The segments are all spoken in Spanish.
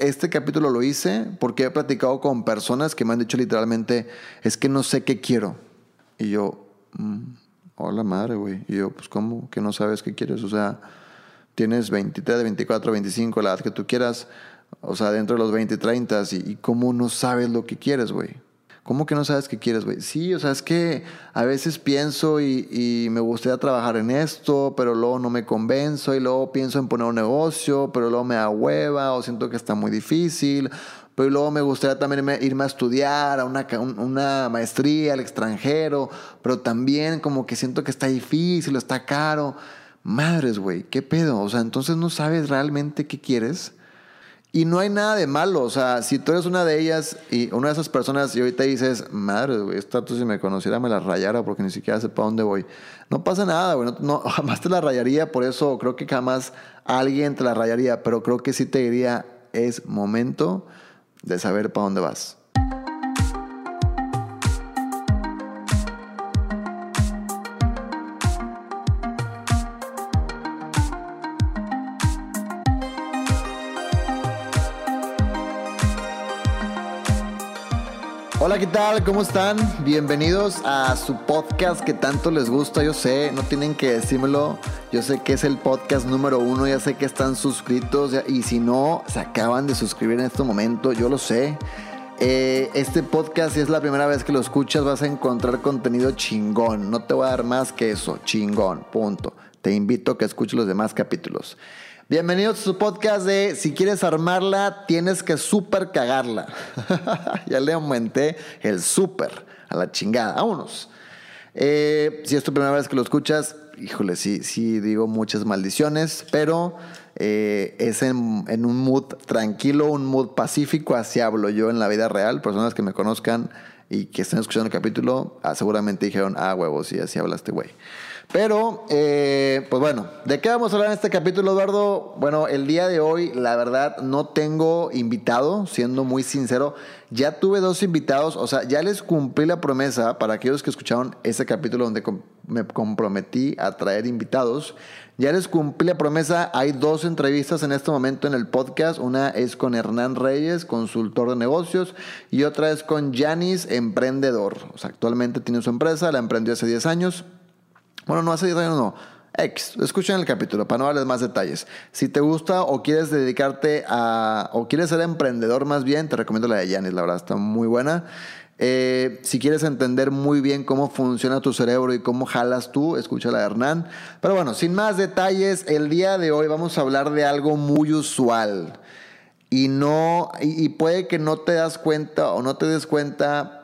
este capítulo lo hice porque he platicado con personas que me han dicho literalmente, es que no sé qué quiero. Y yo, mm, hola madre, güey. Y yo, pues ¿cómo que no sabes qué quieres? O sea, tienes 23, 24, 25, la edad que tú quieras, o sea, dentro de los 20, 30, y, y cómo no sabes lo que quieres, güey. ¿Cómo que no sabes qué quieres, güey? Sí, o sea, es que a veces pienso y, me gustaría trabajar en esto, pero luego no me convenzo y luego pienso en poner un negocio, pero luego me da hueva o siento que está muy difícil. Pero luego me gustaría también irme a estudiar a una, maestría al extranjero, pero también como que siento que está difícil, está caro. Madres, güey, ¿qué pedo? O sea, entonces no sabes realmente qué quieres. Y no hay nada de malo, o sea, si tú eres una de ellas y una de esas personas y ahorita dices, madre, güey, esta tú si me conociera me la rayara porque ni siquiera sé para dónde voy. No pasa nada, güey, no, jamás te la rayaría, por eso creo que jamás alguien te la rayaría, pero creo que sí te diría, es momento de saber para dónde vas. ¿Qué tal? ¿Cómo están? Bienvenidos a su podcast que tanto les gusta. Yo sé, no tienen que decírmelo. Yo sé que es el podcast número uno. Ya sé que están suscritos. Y si no, se acaban de suscribir en este momento. Yo lo sé. Eh, este podcast, si es la primera vez que lo escuchas, vas a encontrar contenido chingón. No te voy a dar más que eso. Chingón. Punto. Te invito a que escuches los demás capítulos. Bienvenidos a su podcast de Si quieres armarla, tienes que super cagarla. ya le aumenté el super a la chingada. Vámonos. Eh, si es tu primera vez que lo escuchas, híjole, sí, sí digo muchas maldiciones, pero eh, es en, un mood tranquilo, un mood pacífico, así hablo yo en la vida real. Personas que me conozcan y que estén escuchando el capítulo, ah, seguramente dijeron, ah, huevos, sí, así habla este güey. Pero, eh, pues bueno, ¿de qué vamos a hablar en este capítulo, Eduardo? Bueno, el día de hoy, la verdad, no tengo invitado, siendo muy sincero. Ya tuve dos invitados, o sea, ya les cumplí la promesa para aquellos que escucharon ese capítulo donde me comprometí a traer invitados. Ya les cumplí la promesa, hay dos entrevistas en este momento en el podcast. Una es con Hernán Reyes, consultor de negocios, y otra es con Janis, emprendedor. O sea, actualmente tiene su empresa, la emprendió hace 10 años bueno, no hace 10 años, no. Ex, escuchen el capítulo para no darles más detalles. Si te gusta o quieres dedicarte a, o quieres ser emprendedor más bien, te recomiendo la de Yanis, la verdad está muy buena. Eh, si quieres entender muy bien cómo funciona tu cerebro y cómo jalas tú, escucha la de Hernán. Pero bueno, sin más detalles, el día de hoy vamos a hablar de algo muy usual. Y no, y puede que no te das cuenta o no te des cuenta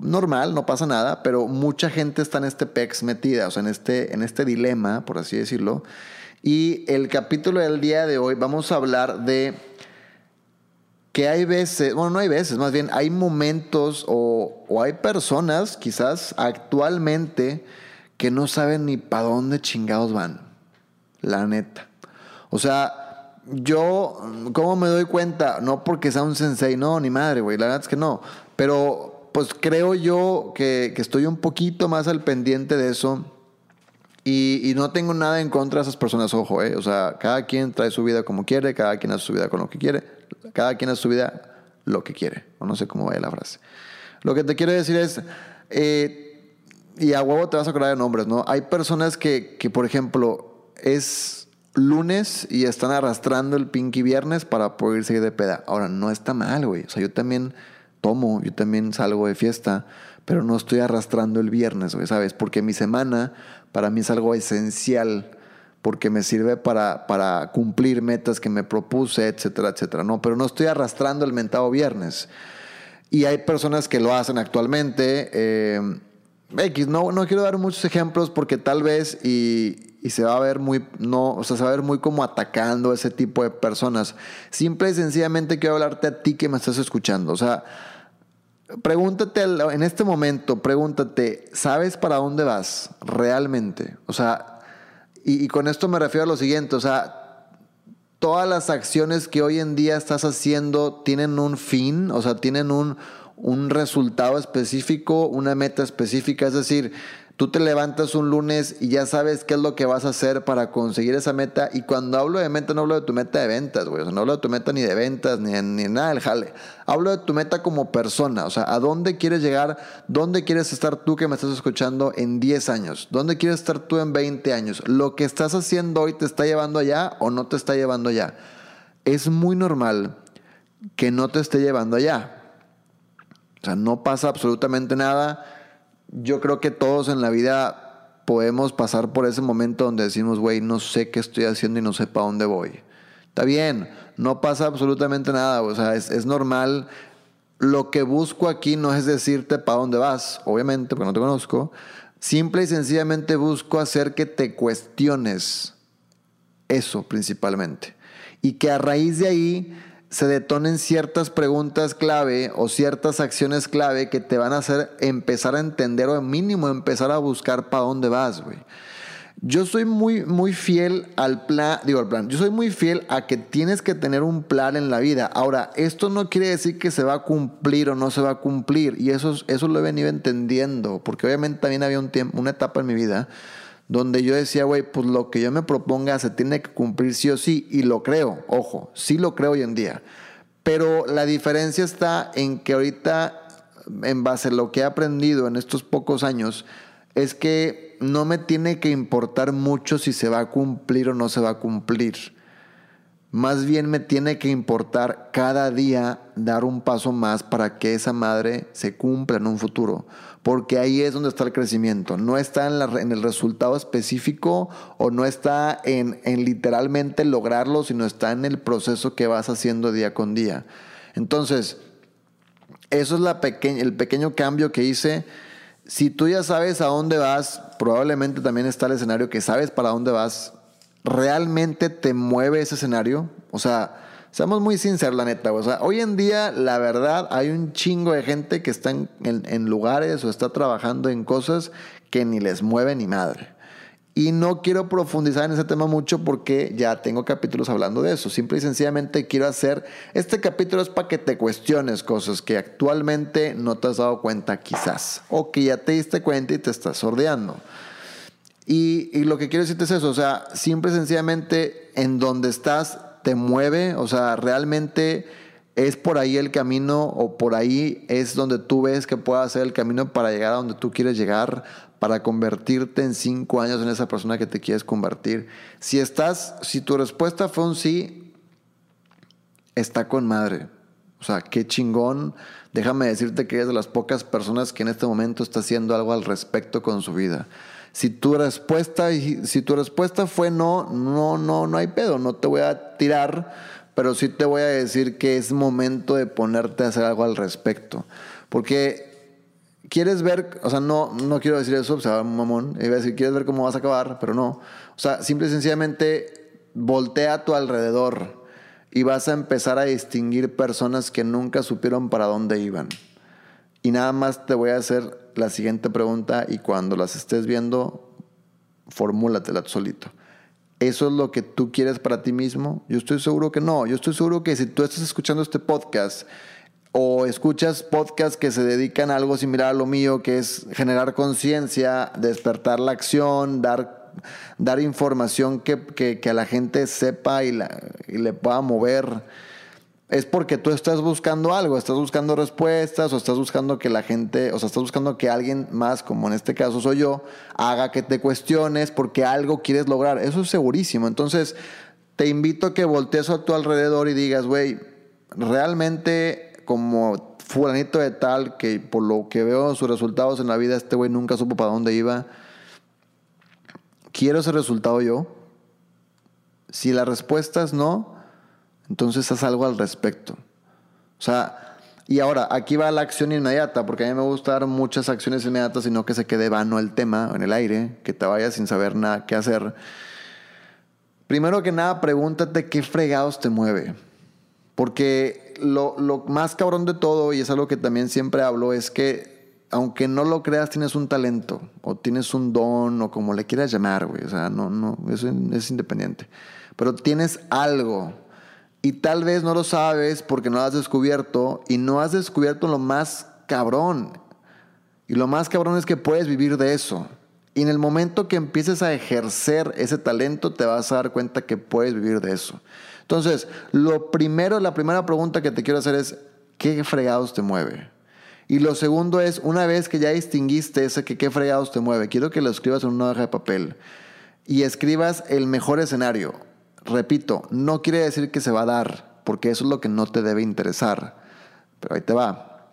normal, no pasa nada, pero mucha gente está en este pex metida, o sea, en este, en este dilema, por así decirlo. Y el capítulo del día de hoy vamos a hablar de que hay veces, bueno, no hay veces, más bien hay momentos o, o hay personas quizás actualmente que no saben ni para dónde chingados van, la neta. O sea, yo, ¿cómo me doy cuenta? No porque sea un sensei, no, ni madre, güey, la verdad es que no. Pero pues creo yo que, estoy un poquito más al pendiente de eso. Y, no tengo nada en contra de esas personas, ojo, ¿eh? O sea, cada quien trae su vida como quiere, cada quien hace su vida con lo que quiere, cada quien hace su vida lo que quiere. O no sé cómo vaya la frase. Lo que te quiero decir es, eh, y a huevo te vas a acordar de nombres, ¿no? Hay personas que, que, por ejemplo, es lunes y están arrastrando el pinky viernes para poder seguir de peda. Ahora, no está mal, güey. O sea, yo también tomo, yo también salgo de fiesta, pero no estoy arrastrando el viernes, ¿sabes? Porque mi semana para mí es algo esencial, porque me sirve para, para cumplir metas que me propuse, etcétera, etcétera, ¿no? Pero no estoy arrastrando el mentado viernes. Y hay personas que lo hacen actualmente. Eh, X, no, no quiero dar muchos ejemplos porque tal vez y, y, se va a ver muy, no, o sea, se va a ver muy como atacando a ese tipo de personas. Simple y sencillamente quiero hablarte a ti que me estás escuchando. O sea, Pregúntate en este momento, pregúntate, ¿sabes para dónde vas realmente? O sea, y, con esto me refiero a lo siguiente, o sea, todas las acciones que hoy en día estás haciendo tienen un fin, o sea, tienen un, un resultado específico, una meta específica, es decir, Tú te levantas un lunes y ya sabes qué es lo que vas a hacer para conseguir esa meta. Y cuando hablo de meta, no hablo de tu meta de ventas, güey. O sea, no hablo de tu meta ni de ventas, ni, ni nada del jale. Hablo de tu meta como persona. O sea, ¿a dónde quieres llegar? ¿Dónde quieres estar tú que me estás escuchando en 10 años? ¿Dónde quieres estar tú en 20 años? ¿Lo que estás haciendo hoy te está llevando allá o no te está llevando allá? Es muy normal que no te esté llevando allá. O sea, no pasa absolutamente nada yo creo que todos en la vida podemos pasar por ese momento donde decimos, güey, no sé qué estoy haciendo y no sé para dónde voy. Está bien, no pasa absolutamente nada, o sea, es, normal. Lo que busco aquí no es decirte para dónde vas, obviamente, porque no te conozco. Simple y sencillamente busco hacer que te cuestiones eso principalmente. Y que a raíz de ahí se detonen ciertas preguntas clave o ciertas acciones clave que te van a hacer empezar a entender o mínimo empezar a buscar para dónde vas, güey. Yo soy muy, muy fiel al plan, digo al plan, yo soy muy fiel a que tienes que tener un plan en la vida. Ahora, esto no quiere decir que se va a cumplir o no se va a cumplir, y eso, eso lo he venido entendiendo, porque obviamente también había un tiempo, una etapa en mi vida donde yo decía, güey, pues lo que yo me proponga se tiene que cumplir sí o sí, y lo creo, ojo, sí lo creo hoy en día. Pero la diferencia está en que ahorita, en base a lo que he aprendido en estos pocos años, es que no me tiene que importar mucho si se va a cumplir o no se va a cumplir. Más bien me tiene que importar cada día dar un paso más para que esa madre se cumpla en un futuro porque ahí es donde está el crecimiento. No está en, el resultado específico o no está en, literalmente lograrlo, sino está en el proceso que vas haciendo día con día. Entonces, eso es la el pequeño cambio que hice. Si tú ya sabes a dónde vas, probablemente también está el escenario que sabes para dónde vas. ¿Realmente te mueve ese escenario? O sea, Seamos muy sinceros, la neta. O sea, hoy en día, la verdad, hay un chingo de gente que está en, lugares o está trabajando en cosas que ni les mueve ni madre. Y no quiero profundizar en ese tema mucho porque ya tengo capítulos hablando de eso. Simple y sencillamente quiero hacer, este capítulo es para que te cuestiones cosas que actualmente no te has dado cuenta quizás. O que ya te diste cuenta y te estás sordeando. Y, lo que quiero decirte es eso, o sea, simple y sencillamente en donde estás te mueve, o sea, realmente es por ahí el camino o por ahí es donde tú ves que pueda ser el camino para llegar a donde tú quieres llegar, para convertirte en cinco años en esa persona que te quieres convertir. Si estás, si tu respuesta fue un sí, está con madre. O sea, qué chingón. Déjame decirte que eres de las pocas personas que en este momento está haciendo algo al respecto con su vida. Si tu respuesta, si tu respuesta fue no, no, no, no hay pedo, no te voy a tirar, pero sí te voy a decir que es momento de ponerte a hacer algo al respecto. Porque quieres ver, o sea, no, no quiero decir eso, o sea, mamón, iba a decir, quieres ver cómo vas a acabar, pero no. O sea, simple y sencillamente voltea a tu alrededor y vas a empezar a distinguir personas que nunca supieron para dónde iban. Y nada más te voy a hacer la siguiente pregunta y cuando las estés viendo, formúlatela solito. ¿Eso es lo que tú quieres para ti mismo? Yo estoy seguro que no. Yo estoy seguro que si tú estás escuchando este podcast o escuchas podcasts que se dedican a algo similar a lo mío, que es generar conciencia, despertar la acción, dar, dar información que, que, a la gente sepa y, la, y le pueda mover es porque tú estás buscando algo, estás buscando respuestas o estás buscando que la gente, o sea, estás buscando que alguien más, como en este caso soy yo, haga que te cuestiones porque algo quieres lograr. Eso es segurísimo. Entonces, te invito a que voltees a tu alrededor y digas, güey, realmente como fulanito de tal, que por lo que veo sus resultados en la vida, este güey nunca supo para dónde iba. ¿Quiero ese resultado yo? Si la respuesta es no, entonces haz algo al respecto. O sea, y ahora, aquí va la acción inmediata, porque a mí me gusta dar muchas acciones inmediatas y no que se quede vano el tema en el aire, que te vayas sin saber nada qué hacer. Primero que nada, pregúntate qué fregados te mueve. Porque lo, lo más cabrón de todo, y es algo que también siempre hablo, es que aunque no lo creas, tienes un talento, o tienes un don, o como le quieras llamar, güey. O sea, no, no, eso es independiente. Pero tienes algo y tal vez no lo sabes porque no lo has descubierto y no has descubierto lo más cabrón. Y lo más cabrón es que puedes vivir de eso. Y en el momento que empieces a ejercer ese talento, te vas a dar cuenta que puedes vivir de eso. Entonces, lo primero, la primera pregunta que te quiero hacer es, ¿qué fregados te mueve? Y lo segundo es, una vez que ya distinguiste ese que qué fregados te mueve, quiero que lo escribas en una hoja de papel y escribas el mejor escenario. Repito, no quiere decir que se va a dar, porque eso es lo que no te debe interesar. Pero ahí te va.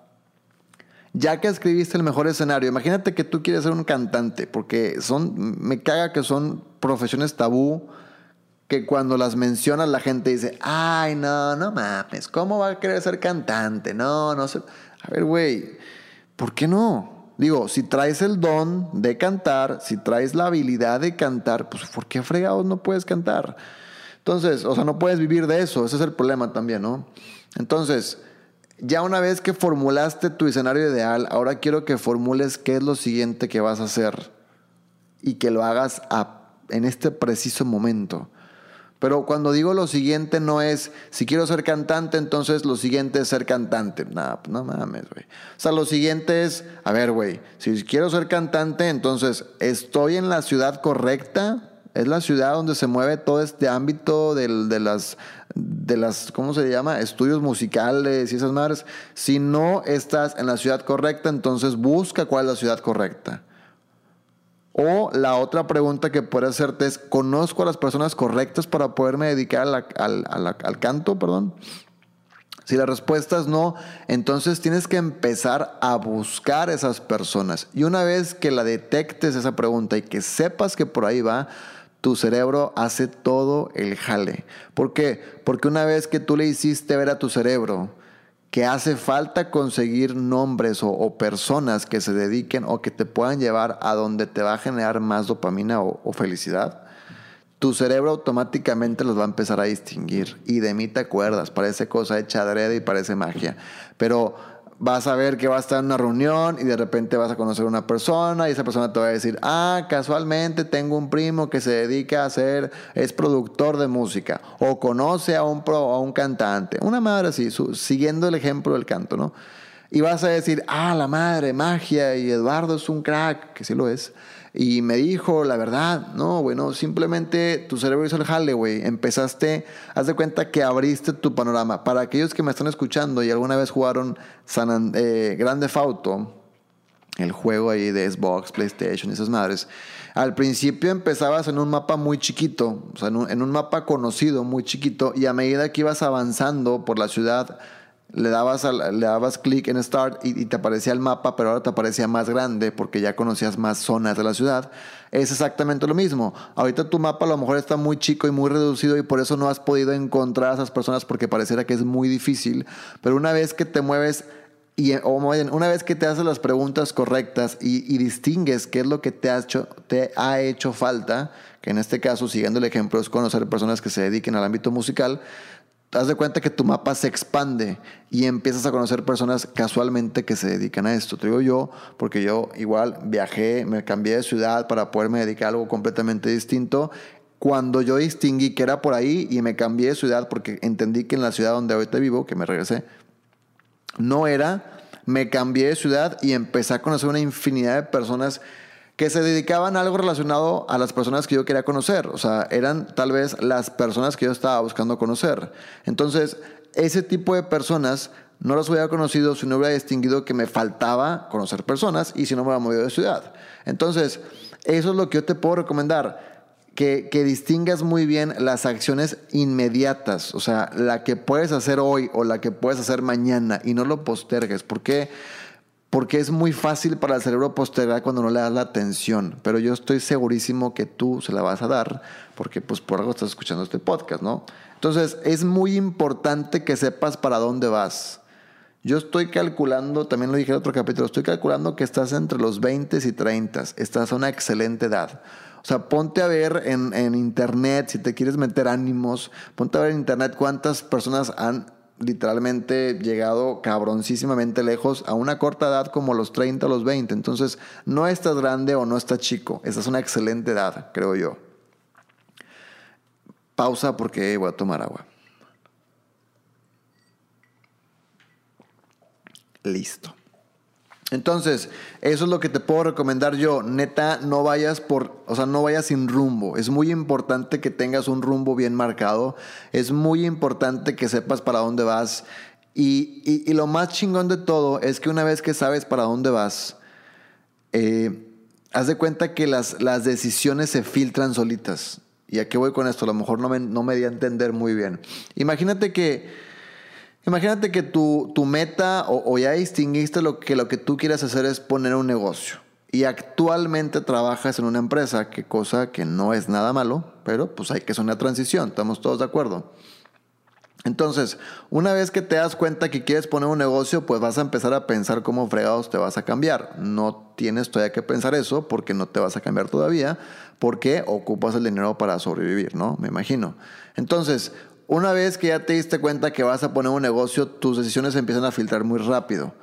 Ya que escribiste el mejor escenario, imagínate que tú quieres ser un cantante, porque son, me caga que son profesiones tabú, que cuando las mencionas la gente dice, ay, no, no mames, ¿cómo va a querer ser cantante? No, no sé. A ver, güey, ¿por qué no? Digo, si traes el don de cantar, si traes la habilidad de cantar, pues ¿por qué fregados no puedes cantar? Entonces, o sea, no puedes vivir de eso, ese es el problema también, ¿no? Entonces, ya una vez que formulaste tu escenario ideal, ahora quiero que formules qué es lo siguiente que vas a hacer y que lo hagas en este preciso momento. Pero cuando digo lo siguiente no es, si quiero ser cantante, entonces lo siguiente es ser cantante. No, no mames, güey. O sea, lo siguiente es, a ver, güey, si quiero ser cantante, entonces estoy en la ciudad correcta, es la ciudad donde se mueve todo este ámbito de, las, de las, ¿cómo se llama? Estudios musicales y esas madres. Si no estás en la ciudad correcta, entonces busca cuál es la ciudad correcta. O la otra pregunta que puedes hacerte es, ¿conozco a las personas correctas para poderme dedicar al, al canto? Perdón. Si la respuesta es no, entonces tienes que empezar a buscar esas personas. Y una vez que la detectes esa pregunta y que sepas que por ahí va, tu cerebro hace todo el jale. ¿Por qué? Porque una vez que tú le hiciste ver a tu cerebro que hace falta conseguir nombres o, personas que se dediquen o que te puedan llevar a donde te va a generar más dopamina o, felicidad, tu cerebro automáticamente los va a empezar a distinguir. Y de mí te acuerdas, parece cosa hecha adrede y parece magia. Pero vas a ver que va a estar en una reunión y de repente vas a conocer a una persona y esa persona te va a decir, ah, casualmente tengo un primo que se dedica a ser, es productor de música o conoce a un, pro, a un cantante. Una madre así, siguiendo el ejemplo del canto, ¿no? Y vas a decir, ah, la madre, magia y Eduardo es un crack, que sí lo es. Y me dijo, la verdad, no, bueno, simplemente tu cerebro hizo el jale, güey. Empezaste, haz de cuenta que abriste tu panorama. Para aquellos que me están escuchando y alguna vez jugaron San eh, Grande Fauto, el juego ahí de Xbox, PlayStation y esas madres, al principio empezabas en un mapa muy chiquito, o sea, en un, en un mapa conocido, muy chiquito, y a medida que ibas avanzando por la ciudad, le dabas, le dabas clic en Start y, te aparecía el mapa, pero ahora te aparecía más grande porque ya conocías más zonas de la ciudad. Es exactamente lo mismo. Ahorita tu mapa a lo mejor está muy chico y muy reducido y por eso no has podido encontrar a esas personas porque pareciera que es muy difícil. Pero una vez que te mueves y una vez que te haces las preguntas correctas y, y, distingues qué es lo que te ha, hecho, te ha hecho falta, que en este caso, siguiendo el ejemplo, es conocer personas que se dediquen al ámbito musical, das de cuenta que tu mapa se expande y empiezas a conocer personas casualmente que se dedican a esto. Te digo yo, porque yo igual viajé, me cambié de ciudad para poderme dedicar a algo completamente distinto. Cuando yo distinguí que era por ahí y me cambié de ciudad porque entendí que en la ciudad donde ahorita vivo, que me regresé, no era, me cambié de ciudad y empecé a conocer una infinidad de personas que se dedicaban a algo relacionado a las personas que yo quería conocer. O sea, eran tal vez las personas que yo estaba buscando conocer. Entonces, ese tipo de personas no las hubiera conocido si no hubiera distinguido que me faltaba conocer personas y si no me hubiera movido de ciudad. Entonces, eso es lo que yo te puedo recomendar. Que, que, distingas muy bien las acciones inmediatas, o sea, la que puedes hacer hoy o la que puedes hacer mañana y no lo postergues. Porque es muy fácil para el cerebro postergar cuando no le das la atención, pero yo estoy segurísimo que tú se la vas a dar, porque pues por algo estás escuchando este podcast, ¿no? Entonces es muy importante que sepas para dónde vas. Yo estoy calculando, también lo dije en otro capítulo, estoy calculando que estás entre los 20 y 30, estás a una excelente edad. O sea, ponte a ver en, en internet, si te quieres meter ánimos, ponte a ver en internet cuántas personas han literalmente llegado cabroncísimamente lejos a una corta edad como los 30 o los 20. Entonces, no estás grande o no estás chico. Esa es una excelente edad, creo yo. Pausa porque voy a tomar agua. Listo. Entonces, eso es lo que te puedo recomendar yo. Neta, no vayas por, o sea, no vayas sin rumbo. Es muy importante que tengas un rumbo bien marcado. Es muy importante que sepas para dónde vas. Y, y, lo más chingón de todo es que una vez que sabes para dónde vas, eh, haz de cuenta que las, las decisiones se filtran solitas. ¿Y a qué voy con esto? A lo mejor no me, no me di a entender muy bien. Imagínate que Imagínate que tu, tu meta o, ya distinguiste lo que lo que tú quieres hacer es poner un negocio y actualmente trabajas en una empresa, que cosa que no es nada malo, pero pues hay que hacer una transición, estamos todos de acuerdo. Entonces, una vez que te das cuenta que quieres poner un negocio, pues vas a empezar a pensar cómo fregados te vas a cambiar. No tienes todavía que pensar eso porque no te vas a cambiar todavía, porque ocupas el dinero para sobrevivir, ¿no? Me imagino. Entonces, una vez que ya te diste cuenta que vas a poner un negocio, tus decisiones empiezan a filtrar muy rápido.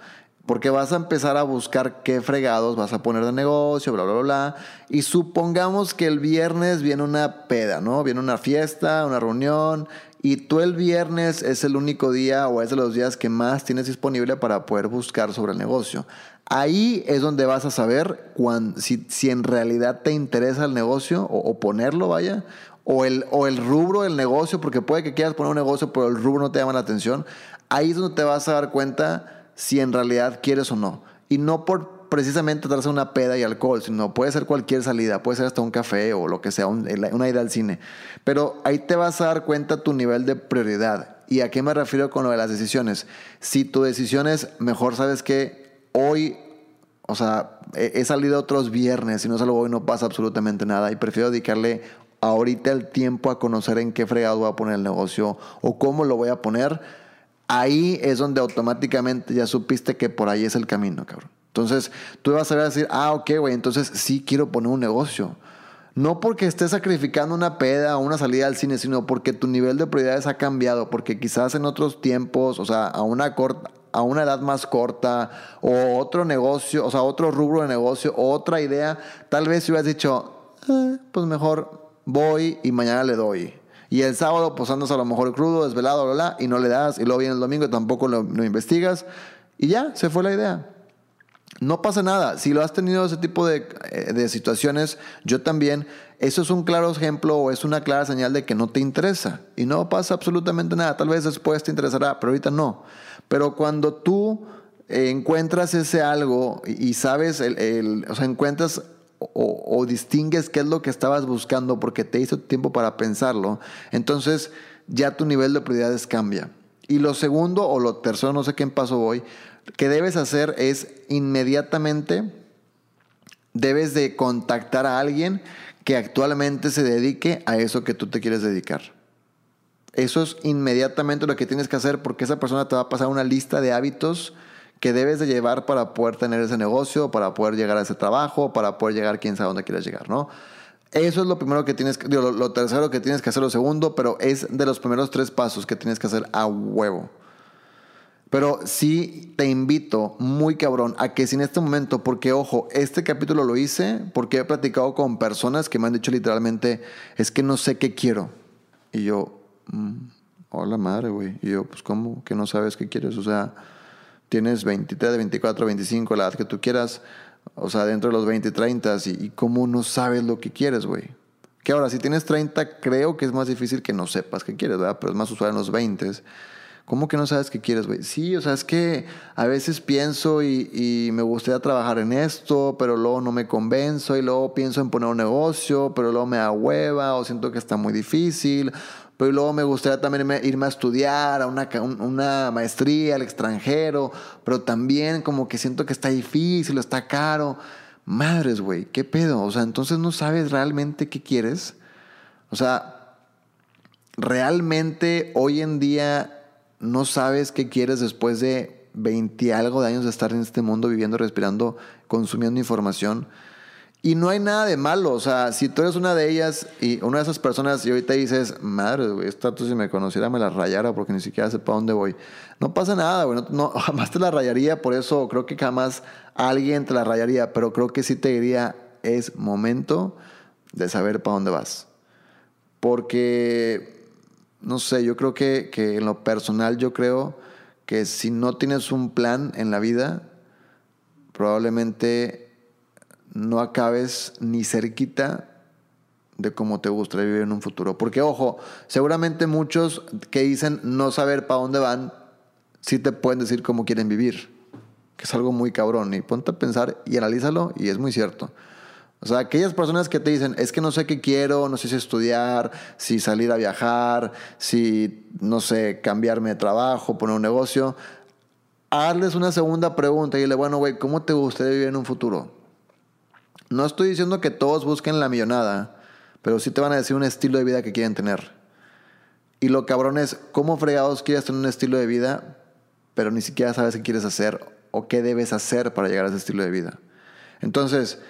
Porque vas a empezar a buscar qué fregados vas a poner de negocio, bla, bla, bla. Y supongamos que el viernes viene una peda, ¿no? Viene una fiesta, una reunión. Y tú el viernes es el único día o es de los días que más tienes disponible para poder buscar sobre el negocio. Ahí es donde vas a saber si, en realidad te interesa el negocio o ponerlo, vaya, o el, o el rubro del negocio, porque puede que quieras poner un negocio, pero el rubro no te llama la atención, ahí es donde te vas a dar cuenta si en realidad quieres o no. Y no por precisamente darse una peda y alcohol, sino puede ser cualquier salida, puede ser hasta un café o lo que sea, una ida al cine. Pero ahí te vas a dar cuenta tu nivel de prioridad. ¿Y a qué me refiero con lo de las decisiones? Si tu decisión es, mejor sabes que hoy o sea, he, salido otros viernes y no salgo hoy, no pasa absolutamente nada y prefiero dedicarle ahorita el tiempo a conocer en qué fregado voy a poner el negocio o cómo lo voy a poner, ahí es donde automáticamente ya supiste que por ahí es el camino, cabrón. Entonces tú vas a decir, ah, ok, güey, entonces sí quiero poner un negocio. No porque estés sacrificando una peda o una salida al cine, sino porque tu nivel de prioridades ha cambiado, porque quizás en otros tiempos, o sea, a una corta, a una edad más corta, o otro negocio, o sea, otro rubro de negocio, o otra idea, tal vez hubieras dicho, eh, pues mejor voy y mañana le doy. Y el sábado, pues andas a lo mejor crudo, desvelado, bla, bla, y no le das. Y luego viene el domingo y tampoco lo, investigas. Y ya, se fue la idea. No pasa nada. Si lo has tenido ese tipo de, eh, de, situaciones, yo también, eso es un claro ejemplo o es una clara señal de que no te interesa. Y no pasa absolutamente nada. Tal vez después te interesará, pero ahorita no. Pero cuando tú encuentras ese algo y sabes, el, el, o sea, encuentras o, distingues qué es lo que estabas buscando porque te hizo tiempo para pensarlo, entonces ya tu nivel de prioridades cambia. Y lo segundo o lo tercero, no sé qué paso voy, que debes hacer es inmediatamente debes de contactar a alguien que actualmente se dedique a eso que tú te quieres dedicar. Eso es inmediatamente lo que tienes que hacer porque esa persona te va a pasar una lista de hábitos que debes de llevar para poder tener ese negocio, para poder llegar a ese trabajo, para poder llegar quién sabe dónde quieras llegar, ¿no? Eso es lo primero que tienes que, lo, lo, tercero que tienes que hacer, lo segundo, pero es de los primeros tres pasos que tienes que hacer a huevo. Pero sí te invito, muy cabrón, a que si en este momento, porque ojo, este capítulo lo hice porque he platicado con personas que me han dicho literalmente, es que no sé qué quiero. Y yo, mm, hola madre, güey. Y yo, pues, ¿cómo que no sabes qué quieres? O sea, tienes 23, 24, 25, la edad que tú quieras, o sea, dentro de los 20, 30, y, y cómo no sabes lo que quieres, güey. Que ahora, si tienes 30, creo que es más difícil que no sepas qué quieres, ¿verdad? Pero es más usual en los 20. ¿Cómo que no sabes qué quieres, güey? Sí, o sea, es que a veces pienso y, y, me gustaría trabajar en esto, pero luego no me convenzo y luego pienso en poner un negocio, pero luego me da hueva o siento que está muy difícil pero luego me gustaría también irme a estudiar a una, una maestría al extranjero, pero también como que siento que está difícil, está caro. Madres, güey, ¿qué pedo? O sea, entonces no sabes realmente qué quieres. O sea, realmente hoy en día no sabes qué quieres después de 20 algo de años de estar en este mundo viviendo, respirando, consumiendo información. Y no hay nada de malo, o sea, si tú eres una de ellas y una de esas personas y ahorita dices, madre, güey, esta tú si me conociera me la rayara porque ni siquiera sé para dónde voy. No pasa nada, güey, no, jamás te la rayaría, por eso creo que jamás alguien te la rayaría, pero creo que sí te diría, es momento de saber para dónde vas. Porque, no sé, yo creo que, que en lo personal yo creo que si no tienes un plan en la vida, probablemente no acabes ni cerquita de cómo te gustaría vivir en un futuro. Porque, ojo, seguramente muchos que dicen no saber para dónde van, sí te pueden decir cómo quieren vivir, que es algo muy cabrón. Y ponte a pensar y analízalo, y es muy cierto. O sea, aquellas personas que te dicen, es que no sé qué quiero, no sé si estudiar, si salir a viajar, si, no sé, cambiarme de trabajo, poner un negocio, hazles una segunda pregunta y dile, bueno, güey, ¿cómo te gustaría vivir en un futuro? No estoy diciendo que todos busquen la millonada, pero sí te van a decir un estilo de vida que quieren tener. Y lo cabrón es, ¿cómo fregados quieres tener un estilo de vida, pero ni siquiera sabes qué quieres hacer o qué debes hacer para llegar a ese estilo de vida? Entonces,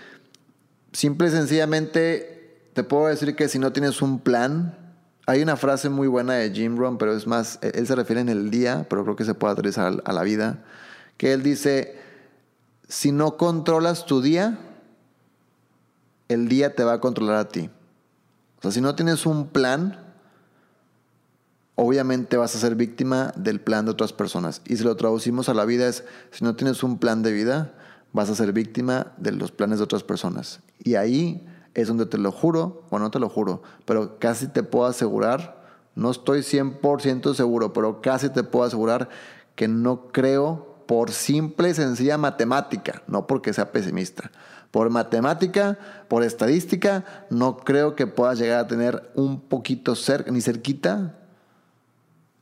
simple y sencillamente te puedo decir que si no tienes un plan, hay una frase muy buena de Jim Rohn, pero es más, e-, él se refiere en el día, pero creo que se puede aterrizar a la vida, que él dice, si no controlas tu día, el día te va a controlar a ti. O sea, si no tienes un plan, obviamente vas a ser víctima del plan de otras personas. Y si lo traducimos a la vida es, si no tienes un plan de vida, vas a ser víctima de los planes de otras personas. Y ahí es donde te lo juro, bueno, no te lo juro, pero casi te puedo asegurar, no estoy 100% seguro, pero casi te puedo asegurar que no creo por simple y sencilla matemática, no porque sea pesimista. Por matemática, por estadística, no creo que puedas llegar a tener un poquito cerca, ni cerquita,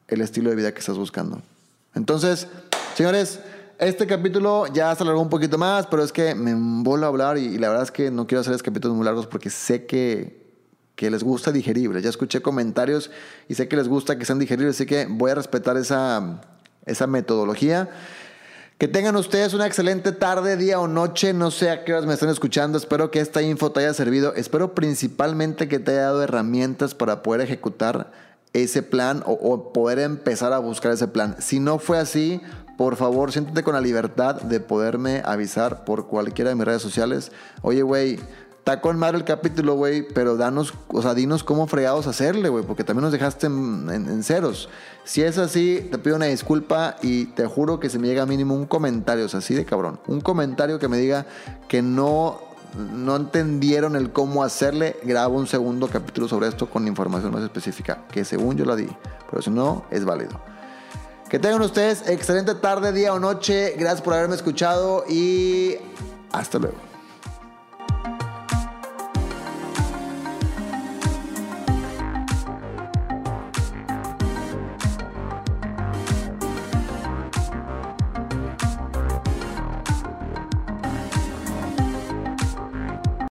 el estilo de vida que estás buscando. Entonces, señores, este capítulo ya se alargó un poquito más, pero es que me vuelvo a hablar y, la verdad es que no quiero hacer estos capítulos muy largos porque sé que, que les gusta digeribles. Ya escuché comentarios y sé que les gusta que sean digeribles, así que voy a respetar esa, esa metodología. Que tengan ustedes una excelente tarde, día o noche. No sé a qué horas me están escuchando. Espero que esta info te haya servido. Espero principalmente que te haya dado herramientas para poder ejecutar ese plan o, poder empezar a buscar ese plan. Si no fue así, por favor, siéntete con la libertad de poderme avisar por cualquiera de mis redes sociales. Oye, güey, está con madre el capítulo, güey, pero danos, o sea, dinos cómo fregados hacerle, güey, porque también nos dejaste en, ceros. Si es así, te pido una disculpa y te juro que se me llega mínimo un comentario, o sea, así de cabrón. Un comentario que me diga que no, no entendieron el cómo hacerle, grabo un segundo capítulo sobre esto con información más específica, que según yo la di, pero si no, es válido. Que tengan ustedes excelente tarde, día o noche. Gracias por haberme escuchado y hasta luego.